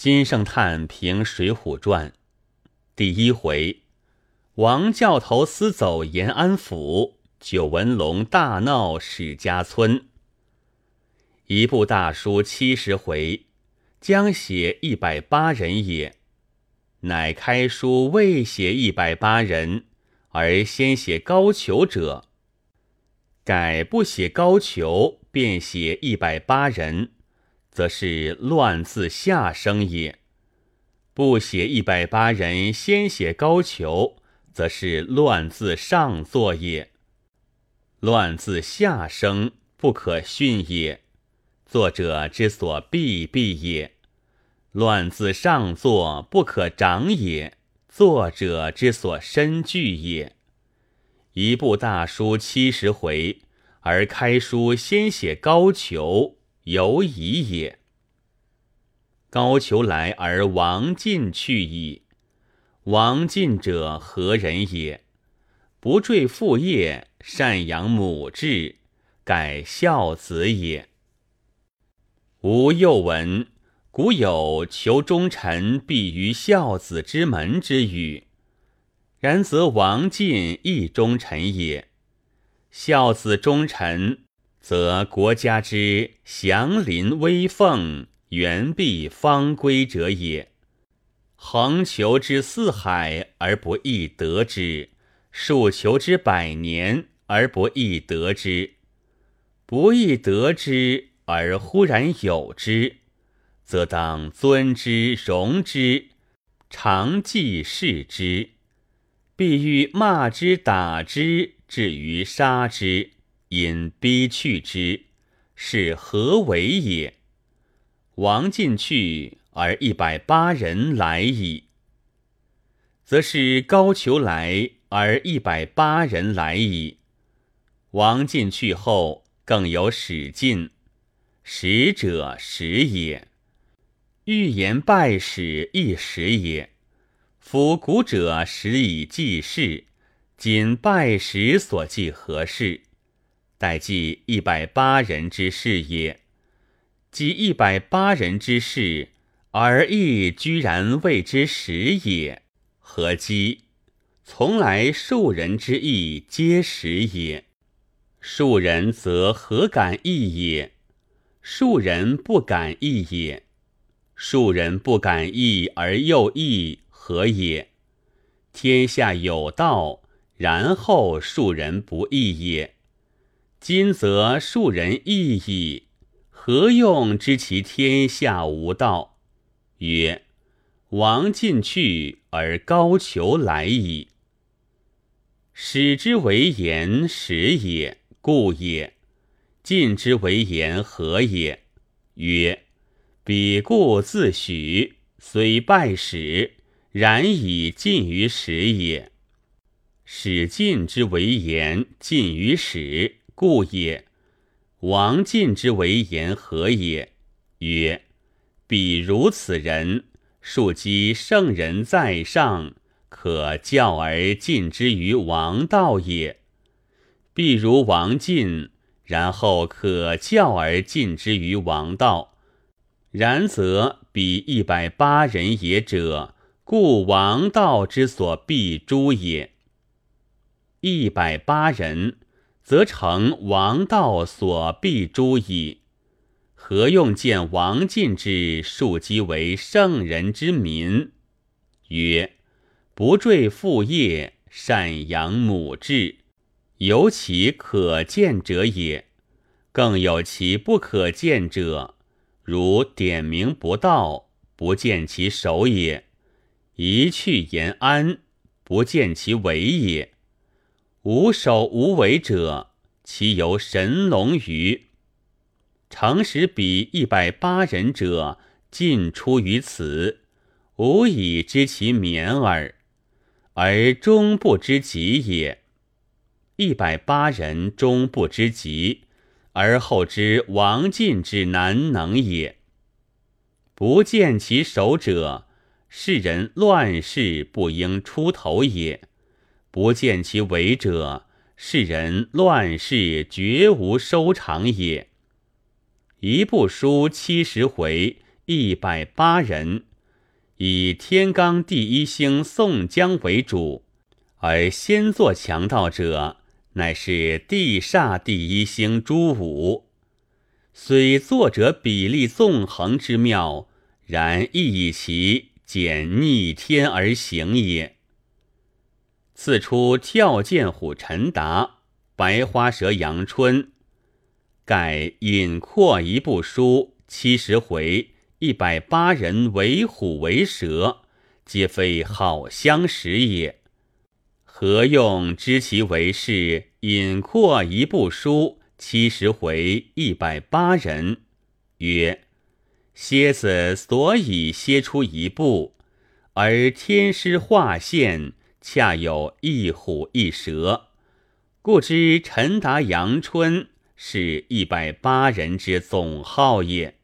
金圣叹评《水浒传》第一回：王教头私走延安府，九纹龙大闹史家村。一部大书七十回，将写一百八人也。乃开书未写一百八人，而先写高俅者，改不写高俅，便写一百八人。则是乱字下生也。不写一百八人，先写高俅，则是乱字上作也。乱字下生，不可训也。作者之所必避也。乱字上作，不可长也。作者之所深惧也。一部大书七十回，而开书先写高俅。犹疑也。高俅来而王进去矣。王进者何人也？不坠父业，善养母志，改孝子也。吾又闻古有求忠臣必于孝子之门之语，然则王进亦忠臣也。孝子忠臣。则国家之祥林威凤，原必方归者也。横求之四海而不易得之，竖求之百年而不易得之，不易得之而忽然有之，则当尊之容之，常记视之，必欲骂之打之，至于杀之。因逼去之，是何为也？王进去而一百八人来矣，则是高俅来而一百八人来矣。王进去后，更有使进，使者时也。欲言拜使一时也。夫古者时以记事，今拜使所记何事？待记一百八人之事也，即一百八人之事，而亦居然谓之实也，何稽？从来数人之意皆实也，数人则何敢义也？数人不敢义也，数人不敢义而又义，何也？天下有道，然后数人不义也。今则庶人异矣，何用知其天下无道？曰：王进去而高俅来矣。使之为言实也，故也；进之为言何也？曰：彼故自许，虽败使，然以进于始也。使进之为言，进于始。故也，王进之为言何也？曰：彼如此人，庶积圣人在上，可教而进之于王道也。必如王进，然后可教而进之于王道。然则彼一百八人也者，故王道之所必诛也。一百八人。则成王道所必诛矣。何用见王进之庶积为圣人之民？曰：不坠父业，善养母志，有其可见者也。更有其不可见者，如点名不到，不见其首也；一去延安，不见其为也。无首无尾者，其由神龙于？诚使彼一百八人者，尽出于此，吾以知其免耳。而终不知极也。一百八人终不知极，而后知王进之难能也。不见其首者，世人乱世不应出头也。不见其为者，世人乱世绝无收场也。一部书七十回，一百八人，以天罡第一星宋江为主，而先作强盗者乃是地煞第一星朱武。虽作者比例纵横之妙，然亦以其简逆天而行也。四出跳涧虎陈达，白花蛇杨春，盖引括一部书七十回，一百八人为虎为蛇，皆非好相识也。何用知其为是？引括一部书。七十回一百八人，曰：蝎子所以蝎出一部，而天师画现，恰有一虎一蛇，故知陈达、阳春是一百八人之总号也。